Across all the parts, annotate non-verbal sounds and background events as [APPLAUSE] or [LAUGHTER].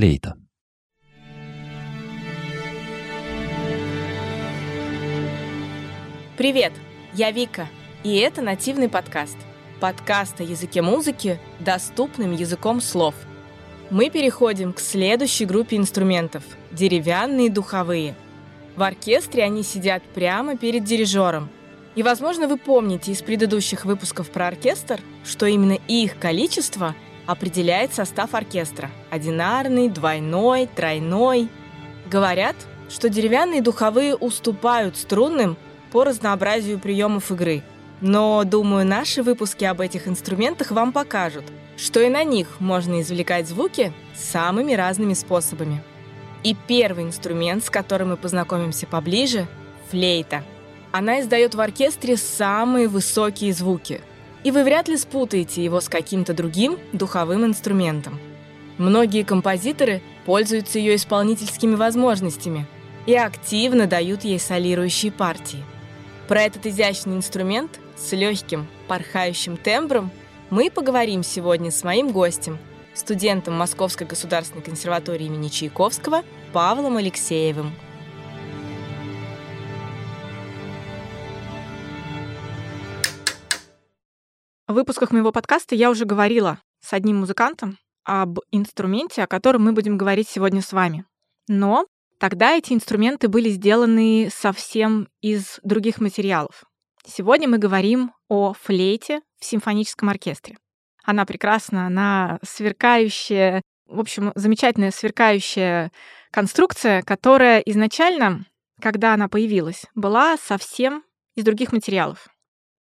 флейта. Привет, я Вика, и это нативный подкаст. Подкаст о языке музыки доступным языком слов. Мы переходим к следующей группе инструментов – деревянные духовые. В оркестре они сидят прямо перед дирижером. И, возможно, вы помните из предыдущих выпусков про оркестр, что именно их количество определяет состав оркестра – одинарный, двойной, тройной. Говорят, что деревянные духовые уступают струнным по разнообразию приемов игры. Но, думаю, наши выпуски об этих инструментах вам покажут, что и на них можно извлекать звуки самыми разными способами. И первый инструмент, с которым мы познакомимся поближе – флейта. Она издает в оркестре самые высокие звуки. И вы вряд ли спутаете его с каким-то другим духовым инструментом. Многие композиторы пользуются ее исполнительскими возможностями и активно дают ей солирующие партии. Про этот изящный инструмент с легким, порхающим тембром мы поговорим сегодня с моим гостем, студентом Московской государственной консерватории имени Чайковского Павлом Алексеевым. В выпусках моего подкаста я уже говорила с одним музыкантом об инструменте, о котором мы будем говорить сегодня с вами. Но тогда эти инструменты были сделаны совсем из других материалов. Сегодня мы говорим о флейте в симфоническом оркестре. Она прекрасна, она сверкающая, в общем, замечательная сверкающая конструкция, которая изначально, когда она появилась, была совсем из других материалов.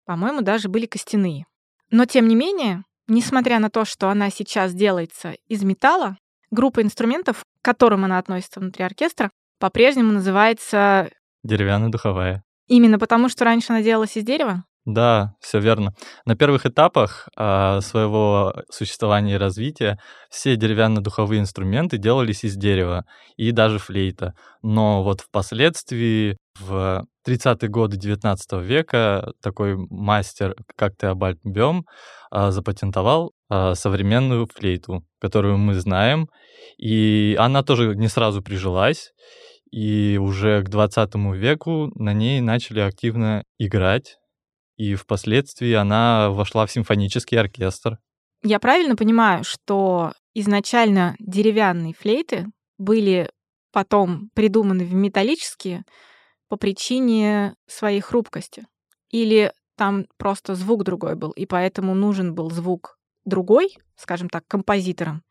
По-моему, даже были костяные. Но тем не менее, несмотря на то, что она сейчас делается из металла, группа инструментов, к которым она относится внутри оркестра, по-прежнему называется Деревянная духовая. именно потому, что раньше она делалась из дерева. Да, все верно. На первых этапах а, своего существования и развития все деревянно-духовые инструменты делались из дерева, и даже флейта. Но вот впоследствии, в 30-е годы 19 века, такой мастер, как Теобальд Бем, а, запатентовал а, современную флейту, которую мы знаем, и она тоже не сразу прижилась, и уже к 20 веку на ней начали активно играть, и впоследствии она вошла в симфонический оркестр. Я правильно понимаю, что изначально деревянные флейты были потом придуманы в металлические по причине своей хрупкости? Или там просто звук другой был, и поэтому нужен был звук другой, скажем так, композитором.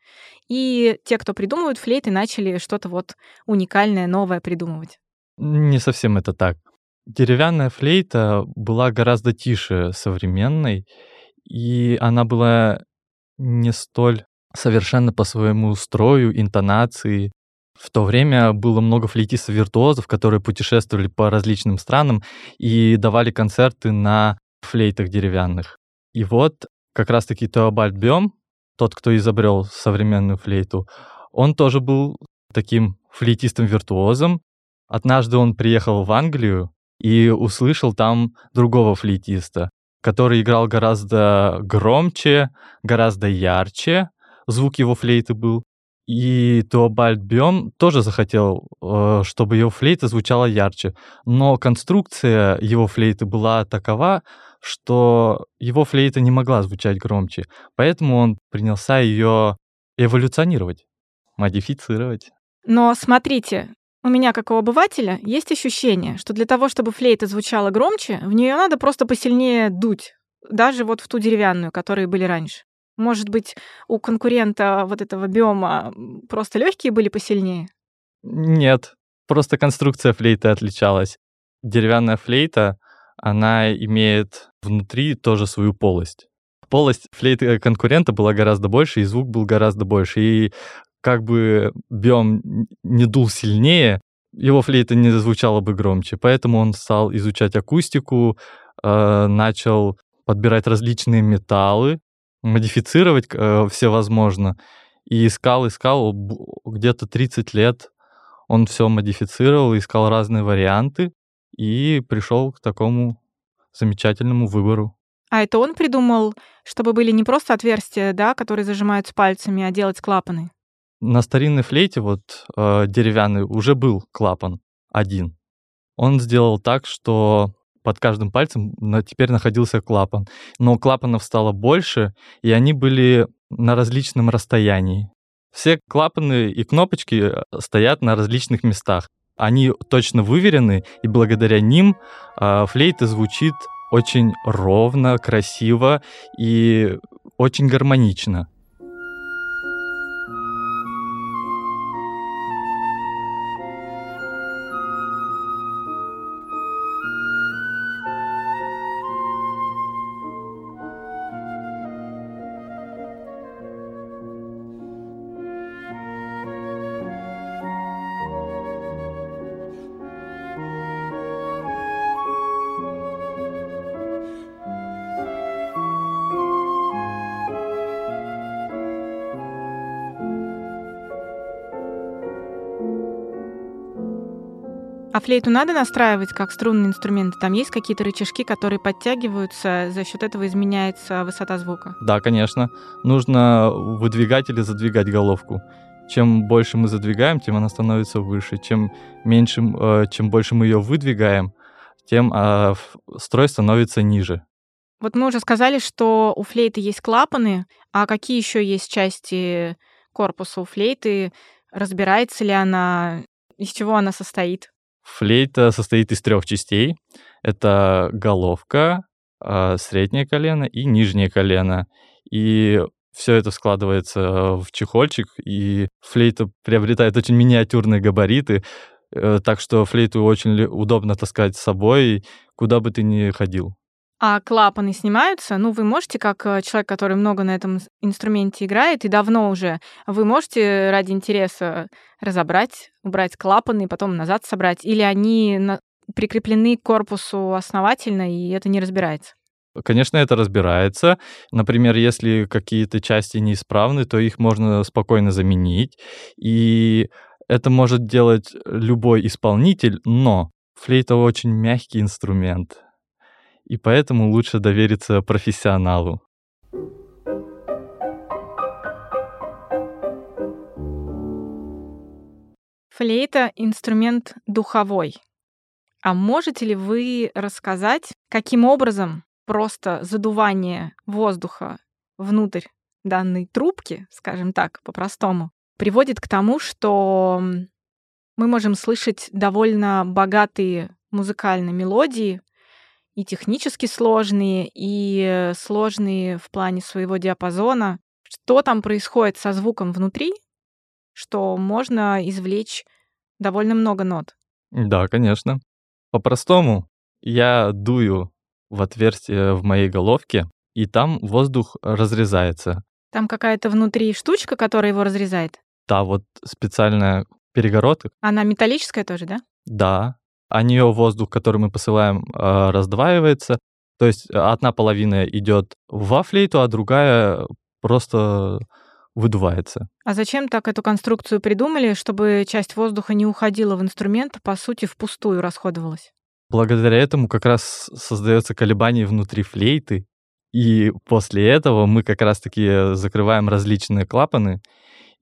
И те, кто придумывают флейты, начали что-то вот уникальное, новое придумывать. Не совсем это так. Деревянная флейта была гораздо тише современной, и она была не столь совершенно по своему строю, интонации. В то время было много флейтистов-виртуозов, которые путешествовали по различным странам и давали концерты на флейтах деревянных. И вот как раз-таки Теобальд Бем, тот, кто изобрел современную флейту, он тоже был таким флейтистом-виртуозом. Однажды он приехал в Англию и услышал там другого флейтиста, который играл гораздо громче, гораздо ярче, звук его флейты был. И Теобальд Бем тоже захотел, э, чтобы его флейта звучала ярче. Но конструкция его флейты была такова, что его флейта не могла звучать громче. Поэтому он принялся ее эволюционировать, модифицировать. Но смотрите, у меня, как у обывателя, есть ощущение, что для того, чтобы флейта звучала громче, в нее надо просто посильнее дуть. Даже вот в ту деревянную, которые были раньше. Может быть, у конкурента вот этого биома просто легкие были посильнее? Нет, просто конструкция флейты отличалась. Деревянная флейта, она имеет внутри тоже свою полость. Полость флейты конкурента была гораздо больше, и звук был гораздо больше. И как бы биом не дул сильнее, его флейта не звучала бы громче. Поэтому он стал изучать акустику, э, начал подбирать различные металлы, модифицировать э, все возможно. И искал, искал где-то 30 лет. Он все модифицировал, искал разные варианты и пришел к такому замечательному выбору. А это он придумал, чтобы были не просто отверстия, да, которые зажимаются пальцами, а делать клапаны? На старинной флейте, вот э, деревянный, уже был клапан один. Он сделал так, что под каждым пальцем на, теперь находился клапан. Но клапанов стало больше, и они были на различном расстоянии. Все клапаны и кнопочки э, стоят на различных местах. Они точно выверены, и благодаря ним э, флейта звучит очень ровно, красиво и очень гармонично. Флейту надо настраивать как струнные инструменты? Там есть какие-то рычажки, которые подтягиваются, за счет этого изменяется высота звука? Да, конечно. Нужно выдвигать или задвигать головку. Чем больше мы задвигаем, тем она становится выше. Чем меньше, э, чем больше мы ее выдвигаем, тем э, строй становится ниже. Вот мы уже сказали, что у флейты есть клапаны, а какие еще есть части корпуса у флейты? Разбирается ли она? Из чего она состоит? Флейта состоит из трех частей. Это головка, а, среднее колено и нижнее колено. И все это складывается в чехольчик, и флейта приобретает очень миниатюрные габариты, э, так что флейту очень удобно таскать с собой, куда бы ты ни ходил. А клапаны снимаются? Ну, вы можете, как э, человек, который много на этом инструменте играет и давно уже, вы можете ради интереса разобрать, убрать клапаны и потом назад собрать? Или они на... прикреплены к корпусу основательно, и это не разбирается? Конечно, это разбирается. Например, если какие-то части неисправны, то их можно спокойно заменить. И это может делать любой исполнитель, но флейта очень мягкий инструмент и поэтому лучше довериться профессионалу. Флейта — инструмент духовой. А можете ли вы рассказать, каким образом просто задувание воздуха внутрь данной трубки, скажем так, по-простому, приводит к тому, что мы можем слышать довольно богатые музыкальные мелодии, и технически сложные, и сложные в плане своего диапазона. Что там происходит со звуком внутри, что можно извлечь довольно много нот? Да, конечно. По-простому, я дую в отверстие в моей головке, и там воздух разрезается. Там какая-то внутри штучка, которая его разрезает? Да, вот специальная перегородка. Она металлическая тоже, да? Да, а нее воздух, который мы посылаем, а, раздваивается. То есть одна половина идет во флейту, а другая просто выдувается. А зачем так эту конструкцию придумали, чтобы часть воздуха не уходила в инструмент, по сути, впустую расходовалась? Благодаря этому как раз создается колебание внутри флейты, и после этого мы как раз-таки закрываем различные клапаны,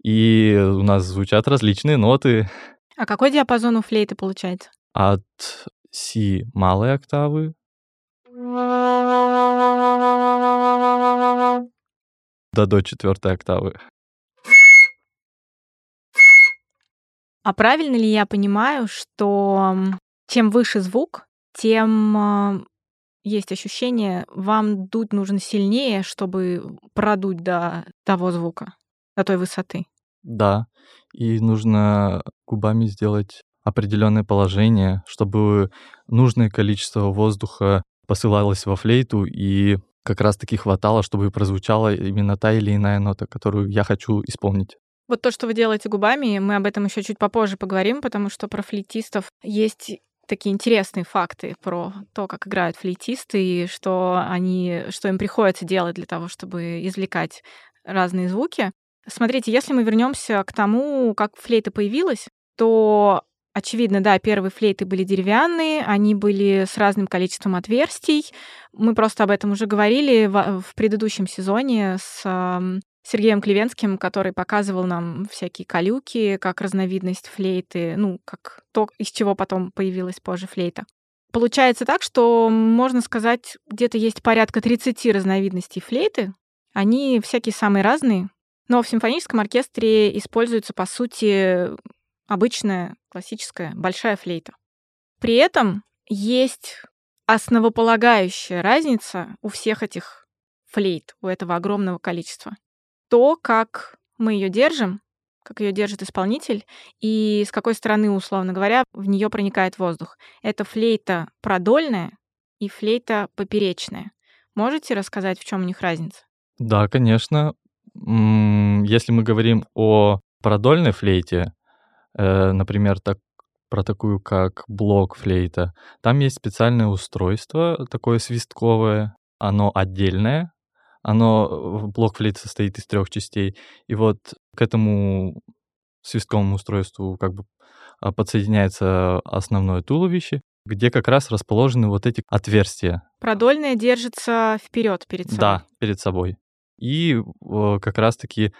и у нас звучат различные ноты. А какой диапазон у флейты получается? От си малой октавы до до четвертой октавы. А правильно ли я понимаю, что чем выше звук, тем а, есть ощущение, вам дуть нужно сильнее, чтобы продуть до того звука, до той высоты? Да, и нужно губами сделать определенное положение, чтобы нужное количество воздуха посылалось во флейту и как раз-таки хватало, чтобы прозвучала именно та или иная нота, которую я хочу исполнить. Вот то, что вы делаете губами, мы об этом еще чуть попозже поговорим, потому что про флейтистов есть такие интересные факты про то, как играют флейтисты и что они, что им приходится делать для того, чтобы извлекать разные звуки. Смотрите, если мы вернемся к тому, как флейта появилась, то Очевидно, да, первые флейты были деревянные, они были с разным количеством отверстий. Мы просто об этом уже говорили в, в предыдущем сезоне с Сергеем Клевенским, который показывал нам всякие калюки, как разновидность флейты, ну, как то, из чего потом появилась позже флейта. Получается так, что, можно сказать, где-то есть порядка 30 разновидностей флейты. Они всякие самые разные, но в симфоническом оркестре используется, по сути, обычная классическая большая флейта. При этом есть основополагающая разница у всех этих флейт, у этого огромного количества. То, как мы ее держим, как ее держит исполнитель, и с какой стороны, условно говоря, в нее проникает воздух. Это флейта продольная и флейта поперечная. Можете рассказать, в чем у них разница? Да, конечно. Если мы говорим о продольной флейте, э, например, так, про такую, как блок-флейта, там есть специальное устройство, такое свистковое, оно отдельное, оно, блок-флейт состоит из трех частей, и вот к этому свистковому устройству как бы а, подсоединяется основное туловище, где как раз расположены вот эти отверстия. Продольное держится вперед перед собой. Да, перед собой. И как раз-таки э,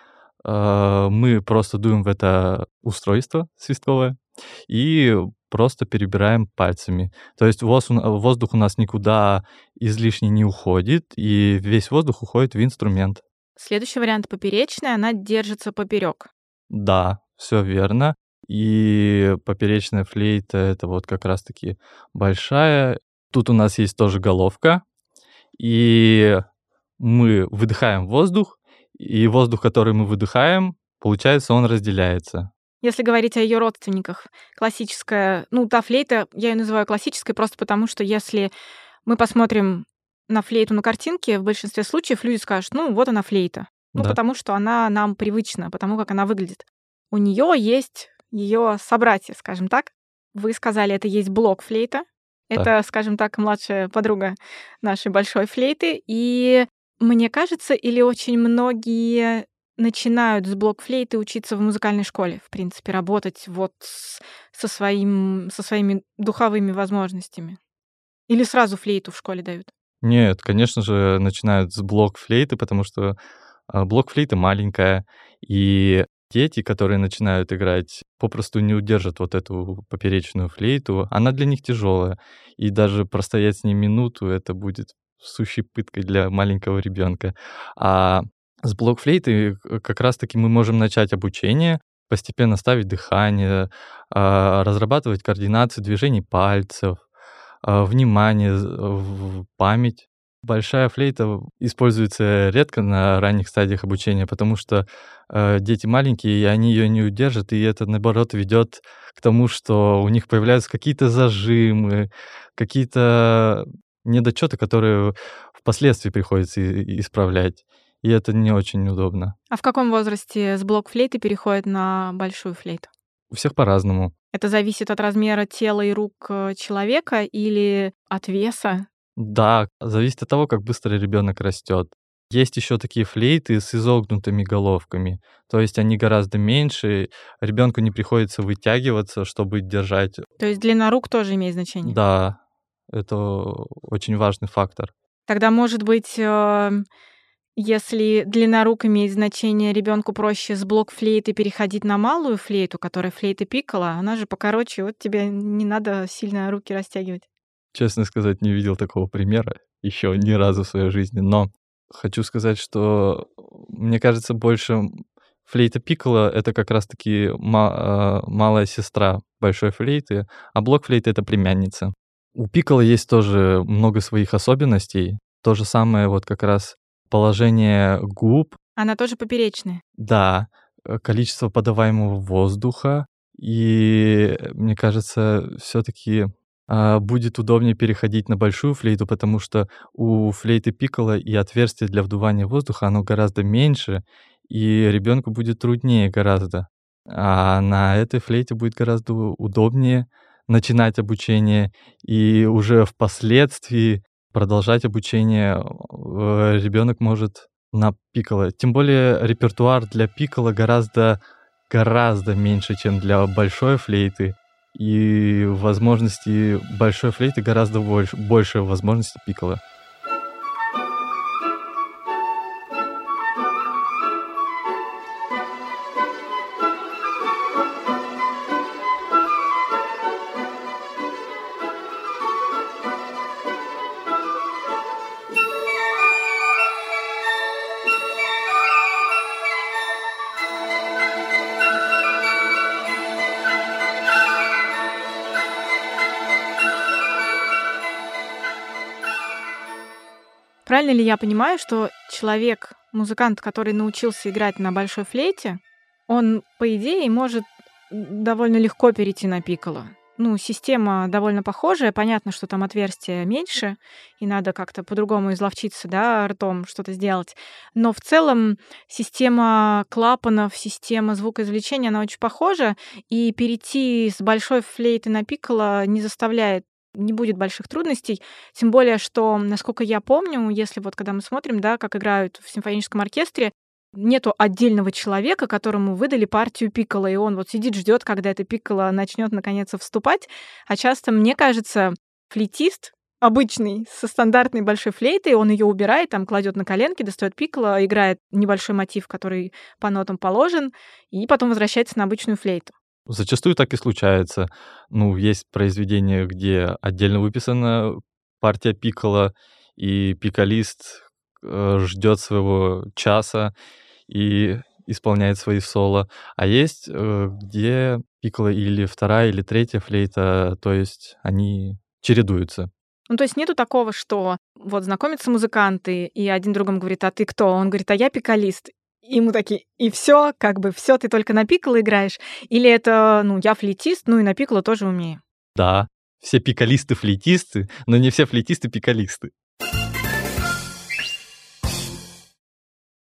мы просто дуем в это устройство свистковое и просто перебираем пальцами. То есть воздух у нас никуда излишне не уходит, и весь воздух уходит в инструмент. Следующий вариант поперечная, она держится поперек. Да, все верно. И поперечная флейта это вот как раз-таки большая. Тут у нас есть тоже головка. И мы выдыхаем воздух, и воздух, который мы выдыхаем, получается, он разделяется. Если говорить о ее родственниках, классическая, ну, та флейта, я ее называю классической просто потому, что если мы посмотрим на флейту на картинке, в большинстве случаев люди скажут, ну, вот она флейта. Ну, да. потому что она нам привычна, потому как она выглядит. У нее есть ее собратья, скажем так. Вы сказали, это есть блок флейта. Это, да. скажем так, младшая подруга нашей большой флейты. И мне кажется, или очень многие начинают с блокфлейты учиться в музыкальной школе, в принципе, работать вот с, со, своим, со своими духовыми возможностями. Или сразу флейту в школе дают? Нет, конечно же, начинают с блок-флейты, потому что а, блок-флейта маленькая, и дети, которые начинают играть, попросту не удержат вот эту поперечную флейту. Она для них тяжелая, и даже простоять с ней минуту это будет сущей пыткой для маленького ребенка. А с блокфлейты э, как раз-таки мы можем начать обучение, постепенно ставить дыхание, а, разрабатывать координацию движений пальцев, а, внимание, память. Большая флейта используется редко на ранних стадиях обучения, потому что э, дети маленькие, и они ее не удержат, и это, наоборот, ведет к тому, что у них появляются какие-то зажимы, какие-то недочеты, которые впоследствии приходится исправлять. И это не очень удобно. А в каком возрасте с блок-флейты переходит на большую флейту? У всех по-разному. Это зависит от размера тела и рук э, человека или от веса? Да, зависит от того, как быстро ребенок растет. Есть еще такие флейты с изогнутыми головками, то есть они гораздо меньше, ребенку не приходится вытягиваться, чтобы держать. То есть длина рук тоже имеет значение? Да, это очень важный фактор. Тогда, может быть, э, если длина рук имеет значение, ребенку проще с блок флейты переходить на малую флейту, которая флейта пикала, она же покороче, вот тебе не надо сильно руки растягивать. Честно сказать, не видел такого примера еще ни разу в своей жизни, но хочу сказать, что мне кажется, больше флейта пикала — это как раз-таки э, малая сестра большой флейты, а блок флейты — это племянница. У пикала есть тоже много своих особенностей. То же самое вот как раз положение губ. Она тоже поперечная. Да, э, количество подаваемого воздуха. И мне кажется, все-таки а, будет удобнее переходить на большую флейту, потому что у флейты пикколо и отверстие для вдувания воздуха, оно гораздо меньше, и ребенку будет труднее гораздо. А на этой флейте будет гораздо удобнее начинать обучение и уже впоследствии продолжать обучение э, ребенок может на пикколо. Тем более репертуар для пикколо гораздо гораздо меньше, чем для большой флейты. И возможности большой флейты гораздо больше, больше возможностей пикколо. Правильно ли я понимаю, что человек, музыкант, который научился играть на большой флейте, он, по идее, может довольно легко перейти на пикколо? ну, система довольно похожая. Понятно, что там отверстия меньше, и надо как-то по-другому изловчиться, да, ртом что-то сделать. Но в целом система клапанов, система звукоизвлечения, она очень похожа, и перейти с большой флейты на пикколо не заставляет не будет больших трудностей. Тем более, что, насколько я помню, если вот когда мы смотрим, да, как играют в симфоническом оркестре, нету отдельного человека, которому выдали партию пиккола, и он вот сидит, ждет, когда эта пиккола начнет наконец вступать. А часто, мне кажется, флейтист обычный, со стандартной большой флейтой, он ее убирает, там кладет на коленки, достает пикколо, играет небольшой мотив, который по нотам положен, и потом возвращается на обычную флейту. Зачастую так и случается. Ну, есть произведения, где отдельно выписана партия пиккола, и пикалист э, ждет своего часа и исполняет свои соло. А есть, э, где пикколо или вторая, или третья флейта, то есть они чередуются. Ну, то есть нету такого, что вот знакомятся музыканты, и один другому говорит, а ты кто? Он говорит, а я пикалист. И ему такие, и все, как бы все, ты только на пикколо играешь? Или это, ну, я флейтист, ну и на пикколо тоже умею? Да, все пикалисты флейтисты, но не все флейтисты пикалисты.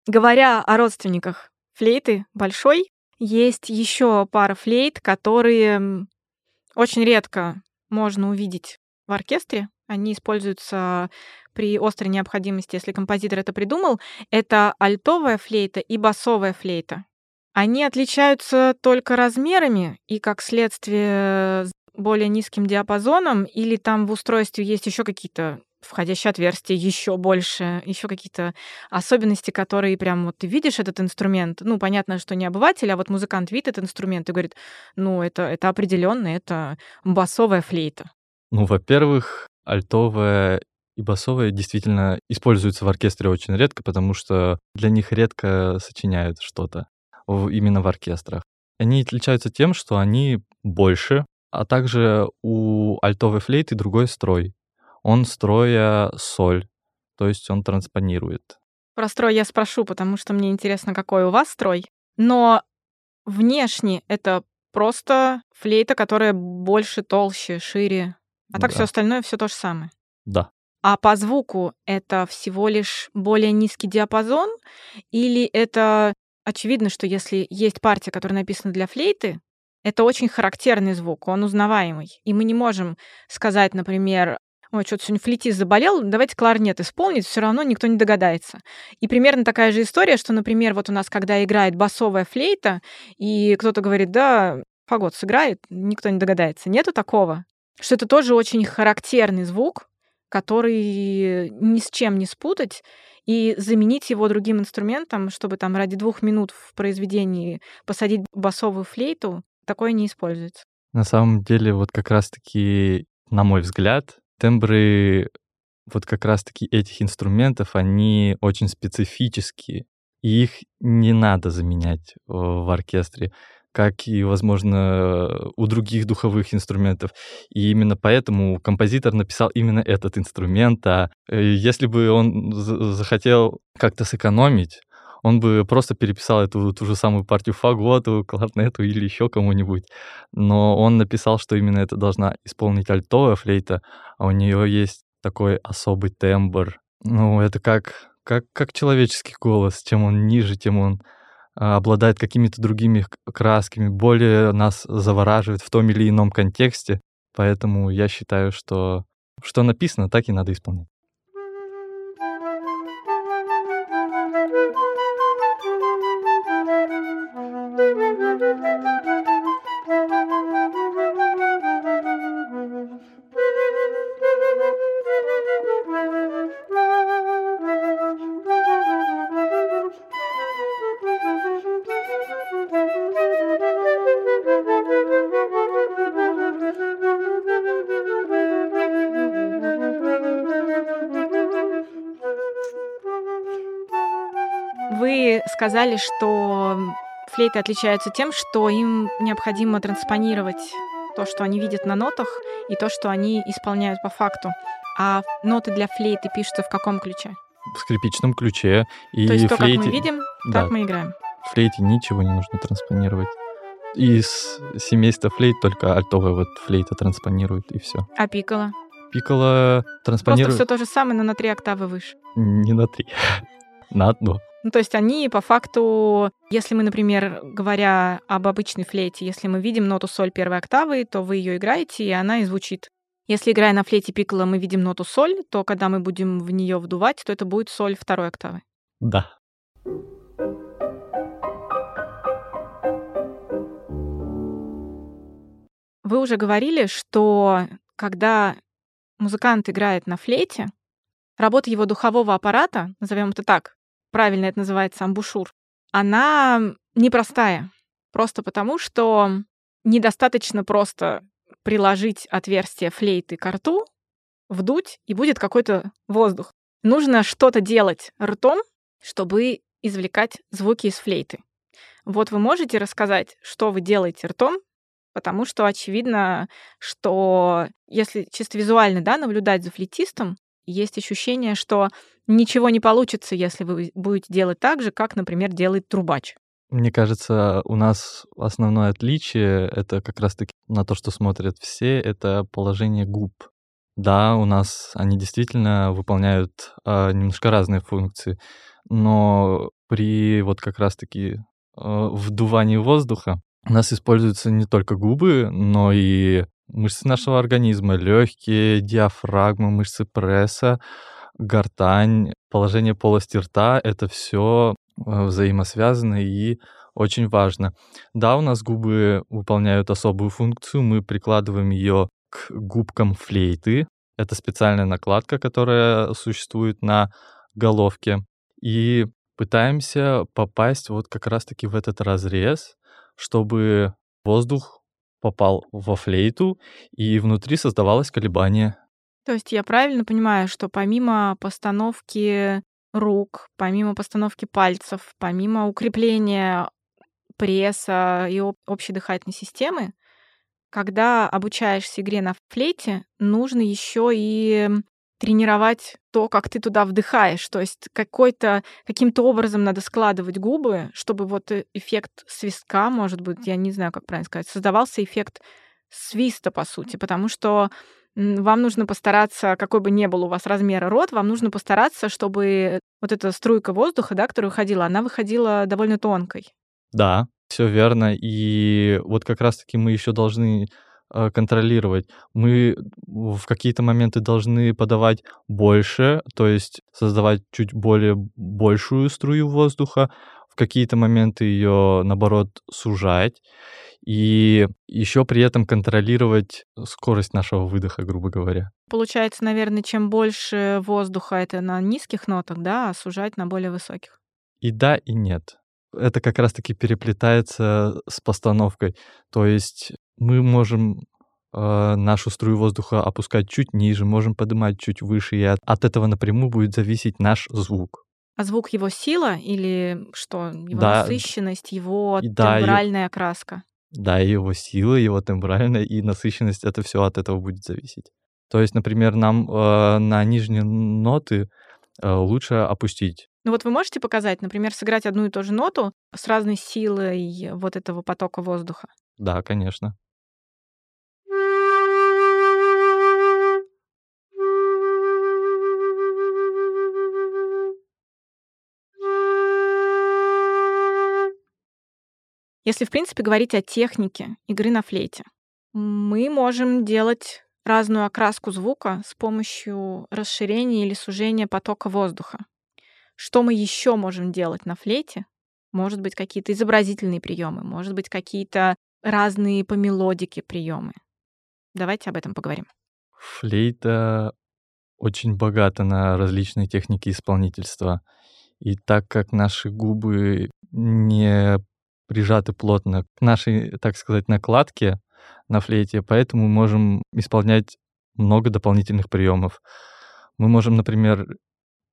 Говоря о родственниках флейты большой, есть еще пара флейт, которые очень редко можно увидеть в оркестре. Они используются при острой необходимости, если композитор это придумал, это альтовая флейта и басовая флейта. Они отличаются только размерами и, как следствие, более низким диапазоном, или там в устройстве есть еще какие-то входящие отверстия еще больше, еще какие-то особенности, которые прям вот ты видишь этот инструмент. Ну, понятно, что не обыватель, а вот музыкант видит этот инструмент и говорит, ну, это, это определенно, это басовая флейта. Ну, во-первых, альтовая и басовые действительно используются в оркестре очень редко, потому что для них редко сочиняют что-то именно в оркестрах. Они отличаются тем, что они больше, а также у альтовой флейты другой строй. Он строя соль, то есть он транспонирует. Про строй я спрошу, потому что мне интересно, какой у вас строй. Но внешне это просто флейта, которая больше, толще, шире. А так да. все остальное все то же самое. Да. А по звуку это всего лишь более низкий диапазон? Или это очевидно, что если есть партия, которая написана для флейты, это очень характерный звук, он узнаваемый. И мы не можем сказать, например, ой, что-то сегодня флейтист заболел, давайте кларнет исполнить, все равно никто не догадается. И примерно такая же история, что, например, вот у нас, когда играет басовая флейта, и кто-то говорит, да, фагот сыграет, никто не догадается. Нету такого? Что это тоже очень характерный звук, который ни с чем не спутать, и заменить его другим инструментом, чтобы там ради двух минут в произведении посадить басовую флейту, такое не используется. На самом деле, вот как раз-таки, на мой взгляд, тембры вот как раз-таки этих инструментов, они очень специфические, и их не надо заменять в оркестре как и, возможно, у других духовых инструментов. И именно поэтому композитор написал именно этот инструмент. А э, если бы он захотел как-то сэкономить, он бы просто переписал эту ту же самую партию фаготу, кларнету или еще кому-нибудь. Но он написал, что именно это должна исполнить альтовая флейта, а у нее есть такой особый тембр. Ну, это как, как, как человеческий голос. Чем он ниже, тем он обладает какими-то другими красками, более нас завораживает в том или ином контексте. Поэтому я считаю, что что написано, так и надо исполнять. Сказали, что флейты отличаются тем, что им необходимо транспонировать то, что они видят на нотах, и то, что они исполняют по факту. А ноты для флейты пишутся в каком ключе? В скрипичном ключе. И то есть то, флейте... как мы видим, Да. так мы играем. В флейте ничего не нужно транспонировать. Из семейства флейт только альтовая вот флейта транспонирует, и все. А? Пикколо Просто транспонирует все то же самое, но на три октавы выше. не на три, [LAUGHS] на одно. Ну, то есть они по факту, если мы, например, говоря об обычной флейте, если мы видим ноту соль первой октавы, то вы ее играете, и она и звучит. Если играя на флейте пикколо, мы видим ноту соль, то когда мы будем в нее вдувать, то это будет соль второй октавы. Да. Вы уже говорили, что когда музыкант играет на флейте, работа его духового аппарата, назовем это так, правильно это называется амбушюр, она непростая. Просто потому, что недостаточно просто приложить отверстие флейты к рту, вдуть, и будет какой-то воздух. Нужно что-то делать ртом, чтобы извлекать звуки из флейты. Вот вы можете рассказать, что вы делаете ртом, потому что очевидно, что если чисто визуально да, наблюдать за флейтистом, есть ощущение, что ничего не получится, если вы будете делать так же, как, например, делает трубач. Мне кажется, у нас основное отличие — это как раз-таки на то, что смотрят все, это положение губ. Да, у нас они действительно выполняют а, немножко разные функции, но при вот как раз-таки а, вдувании воздуха у нас используются не только губы, но и мышцы нашего организма, легкие, диафрагма, мышцы пресса, гортань, положение полости рта — это все взаимосвязано и очень важно. Да, у нас губы выполняют особую функцию, мы прикладываем ее к губкам флейты. Это специальная накладка, которая существует на головке. И пытаемся попасть вот как раз-таки в этот разрез, чтобы воздух попал во флейту, и внутри создавалось колебание. То есть я правильно понимаю, что помимо постановки рук, помимо постановки пальцев, помимо укрепления пресса и об- общей дыхательной системы, когда обучаешься игре на флейте, нужно еще и тренировать то, как ты туда вдыхаешь. То есть какой-то, каким-то образом надо складывать губы, чтобы вот э- эффект свистка, может быть, я не знаю, как правильно сказать, создавался эффект свиста, по сути, потому что вам нужно постараться, какой бы ни был у вас размер рот, вам нужно постараться, чтобы вот эта струйка воздуха, да, которая выходила, она выходила довольно тонкой. Да, все верно. И вот как раз-таки мы еще должны э, контролировать. Мы в какие-то моменты должны подавать больше, то есть создавать чуть более большую струю воздуха, в какие-то моменты ее, наоборот, сужать. И еще при этом контролировать скорость нашего выдоха, грубо говоря. Получается, наверное, чем больше воздуха это на низких нотах, да, а сужать на более высоких. И да, и нет. Это как раз-таки переплетается с постановкой. То есть мы можем э, нашу струю воздуха опускать чуть ниже, можем поднимать чуть выше, и от, от этого напрямую будет зависеть наш звук. А звук его сила или что? Его Да. насыщенность, его И да, и- тембральная окраска. Да, и его сила, его тембральная и насыщенность, это все от этого будет зависеть. То есть, например, нам э, на нижние ноты э, лучше опустить. Ну вот вы можете показать, например, сыграть одну и ту же ноту с разной силой вот этого потока воздуха? Да, конечно. Если, в принципе, говорить о технике игры на флейте, мы можем делать разную окраску звука с помощью расширения или сужения потока воздуха. Что мы еще можем делать на флейте? Может быть, какие-то изобразительные приемы, может быть, какие-то разные по мелодике приемы. Давайте об этом поговорим. Флейта очень богата на различные техники исполнительства. И так как наши губы не прижаты плотно к нашей, так сказать, накладке на флейте, поэтому мы можем исполнять много дополнительных приемов. Мы можем, например,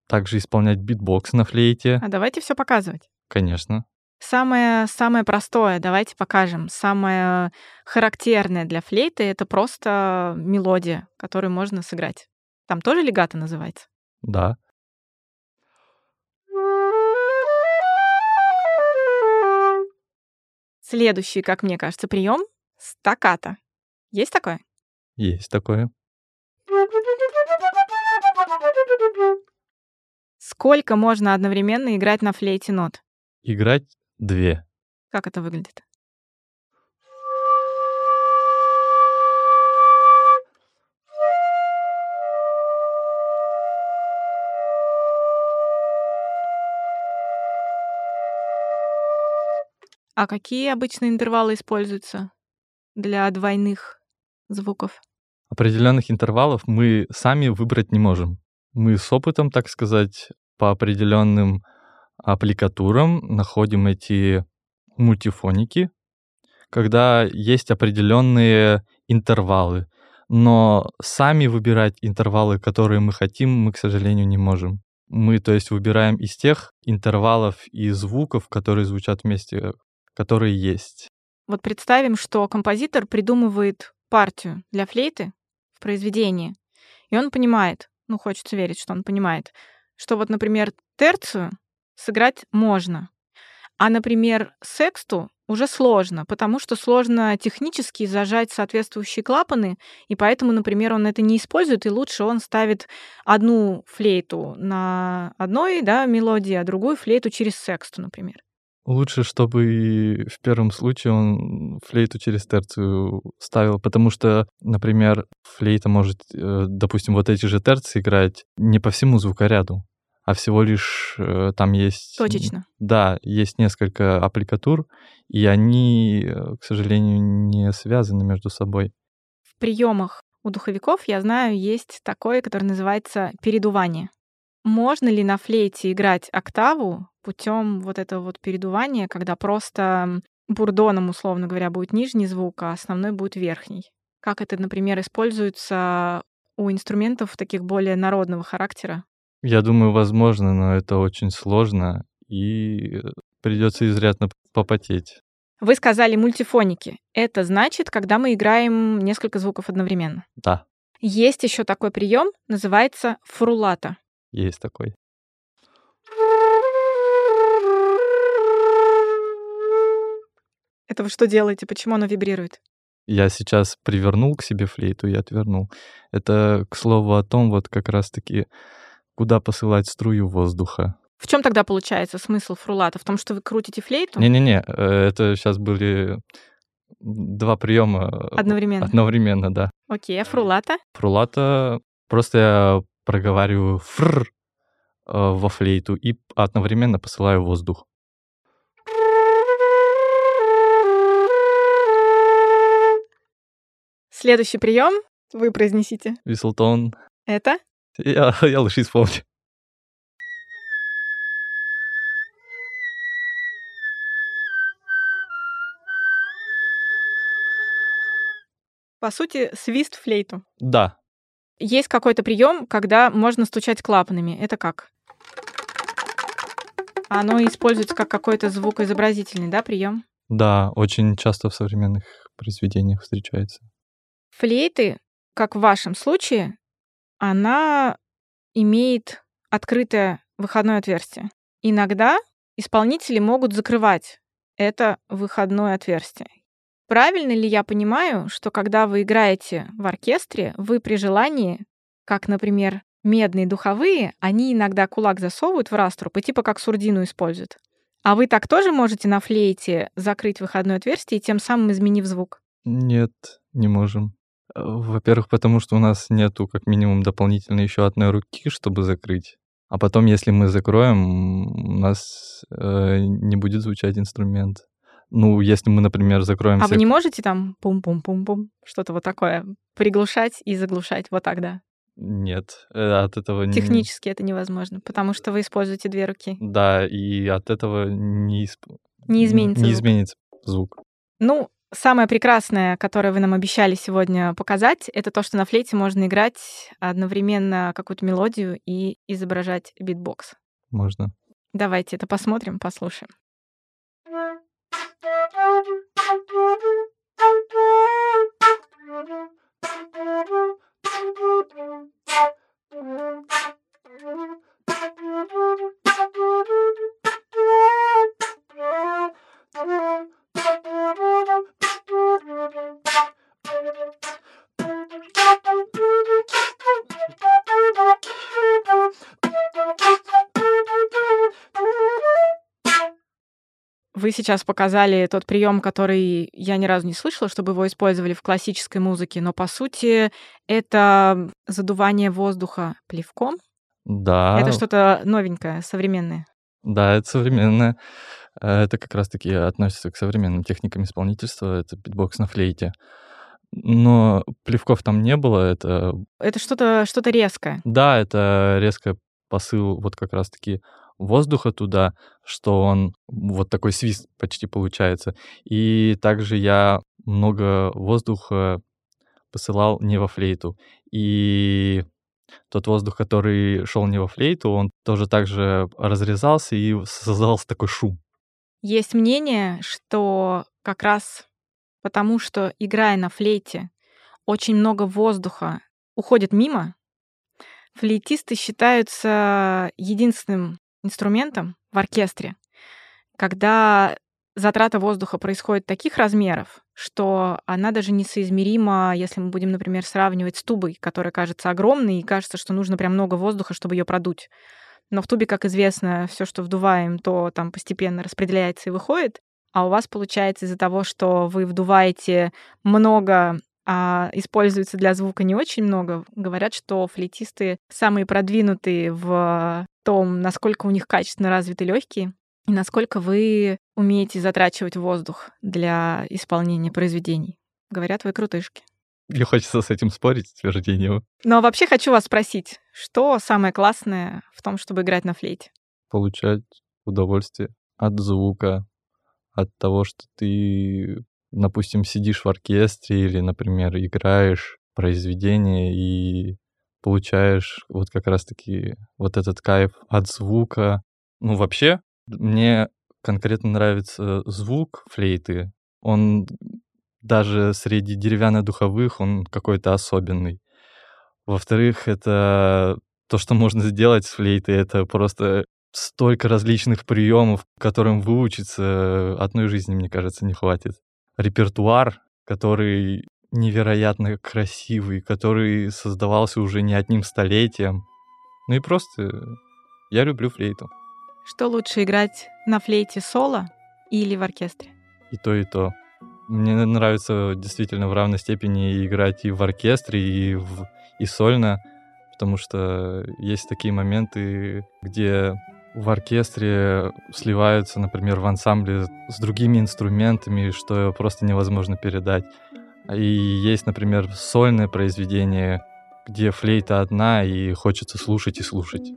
также исполнять битбокс на флейте, А давайте все показывать. конечно. Самое, самое простое, давайте покажем. Самое характерное для флейты — это просто мелодия, которую можно сыграть. Там тоже легато называется? Да. Следующий, как мне кажется, прием — стаккато. Есть такое? Есть такое. Сколько можно одновременно играть на флейте нот? Играть две. Как это выглядит? А какие обычно интервалы используются для двойных звуков? Определенных интервалов мы сами выбрать не можем. Мы с опытом, так сказать, по определенным аппликатурам находим эти мультифоники, когда есть определенные интервалы. Но сами выбирать интервалы, которые мы хотим, мы, к сожалению, не можем. Мы, то есть, выбираем из тех интервалов и звуков, которые звучат вместе, которые есть. Вот представим, что композитор придумывает партию для флейты в произведении, и он понимает, ну, хочется верить, что он понимает, что вот, например, терцию сыграть можно, а, например, сексту уже сложно, потому что сложно технически зажать соответствующие клапаны, и поэтому, например, он это не использует, и лучше он ставит одну флейту на одной да, мелодии, а другую флейту через сексту, например. Лучше, чтобы в первом случае он флейту через терцию ставил, потому что, например, флейта может, э, допустим, вот эти же терции играть не по всему звукоряду, а всего лишь э, там есть... Точечно. Да, есть несколько аппликатур, и они, э, к сожалению, не связаны между собой. В приемах у духовиков, я знаю, есть такое, которое называется передувание. Можно ли на флейте играть октаву путем вот этого вот передувания, когда просто бурдоном, условно говоря, будет нижний звук, а основной будет верхний? Как это, например, используется у инструментов таких более народного характера? Я думаю, возможно, но это очень сложно, и придется изрядно попотеть. Вы сказали мультифоники. Это значит, когда мы играем несколько звуков одновременно. Да. Есть еще такой прием, называется фрулата. Есть такой. Это вы что делаете? Почему оно вибрирует? Я сейчас привернул к себе флейту и отвернул. Это, к слову, о том, вот как раз-таки, куда посылать струю воздуха. В чем тогда получается смысл фрулата? В том, что вы крутите флейту? Не-не-не, э, это сейчас были два приема Одновременно. Одновременно, да. Окей, а фрулата? Фрулата просто я проговариваю фр э, во флейту и одновременно посылаю воздух. Следующий прием вы произнесите. Вислтон. Это? Я, [LAUGHS] я лише вспомню. По сути, свист флейту. Да, Есть какой-то прием, когда можно стучать клапанами. Это как? Оно используется как какой-то звукоизобразительный, да, прием? да, очень часто в современных произведениях встречается. Флейты, как в вашем случае, она имеет открытое выходное отверстие. Иногда исполнители могут закрывать это выходное отверстие. Правильно ли я понимаю, что когда вы играете в оркестре, вы при желании, как, например, медные духовые, они иногда кулак засовывают в раструб и типа как сурдину используют. А вы так тоже можете на флейте закрыть выходное отверстие тем самым изменив звук? Нет, не можем. Э, Во-первых, потому что у нас нету как минимум дополнительно еще одной руки, чтобы закрыть. А потом, если мы закроем, у нас э, не будет звучать инструмент. Ну, если мы, например, закроем А все... вы не можете там пум-пум-пум-пум, что-то вот такое, приглушать и заглушать вот так, да? Нет, э, от этого... не- Технически это невозможно, потому что вы используете две руки. Да, и от этого не, исп- Не изменится не звук. изменится звук. Ну, Самое прекрасное, которое вы нам обещали сегодня показать, это то, что на флейте можно играть одновременно какую-то мелодию и изображать битбокс. Можно. Давайте это посмотрим, послушаем. Thank you. Вы сейчас показали тот прием, который я ни разу не слышала, чтобы его использовали в классической музыке, но по сути это задувание воздуха плевком. Да. Это что-то новенькое, современное. Да, это современное. Э, это как раз-таки относится к современным техникам исполнительства. Это битбокс на флейте. Но плевков там не было. Это, Это что-то что резкое. да, это резкий посыл вот как раз-таки воздуха туда, что он вот такой свист почти получается. И также я много воздуха посылал не во флейту. И тот воздух, который шел не во флейту, он тоже также разрезался и создался такой шум. Есть мнение, что как раз потому, что играя на флейте, очень много воздуха уходит мимо, флейтисты считаются единственным инструментом в оркестре, когда затрата воздуха происходит таких размеров, что она даже несоизмерима, если мы будем, например, сравнивать с тубой, которая кажется огромной, и кажется, что нужно прям много воздуха, чтобы ее продуть. Но в тубе, как известно, все, что вдуваем, то там постепенно распределяется и выходит. А у вас получается из-за того, что вы вдуваете много, а используется для звука не очень много, говорят, что флейтисты самые продвинутые в том, насколько у них качественно развиты легкие и насколько вы умеете затрачивать воздух для исполнения произведений. Говорят, вы крутышки. Мне хочется с этим спорить, утверждением. Но вообще хочу вас спросить, что самое классное в том, чтобы играть на флейте? Получать удовольствие от звука, от того, что ты, допустим, сидишь в оркестре или, например, играешь произведение и получаешь вот как раз-таки вот этот кайф от звука. Ну, вообще, мне конкретно нравится звук флейты. Он даже среди деревянно-духовых, он какой-то особенный. Во-вторых, это то, что можно сделать с флейтой, это просто столько различных приемов, которым выучиться одной жизни, мне кажется, не хватит. Репертуар, который невероятно красивый, который создавался уже не одним столетием. Ну и просто я люблю флейту. Что лучше играть на флейте соло или в оркестре? И то, и то. Мне нравится действительно в равной степени играть и в оркестре, и, в, и сольно, потому что есть такие моменты, где в оркестре сливаются, например, в ансамбле с другими инструментами, что просто невозможно передать. И есть, например, сольное произведение, где флейта одна, и хочется слушать и слушать.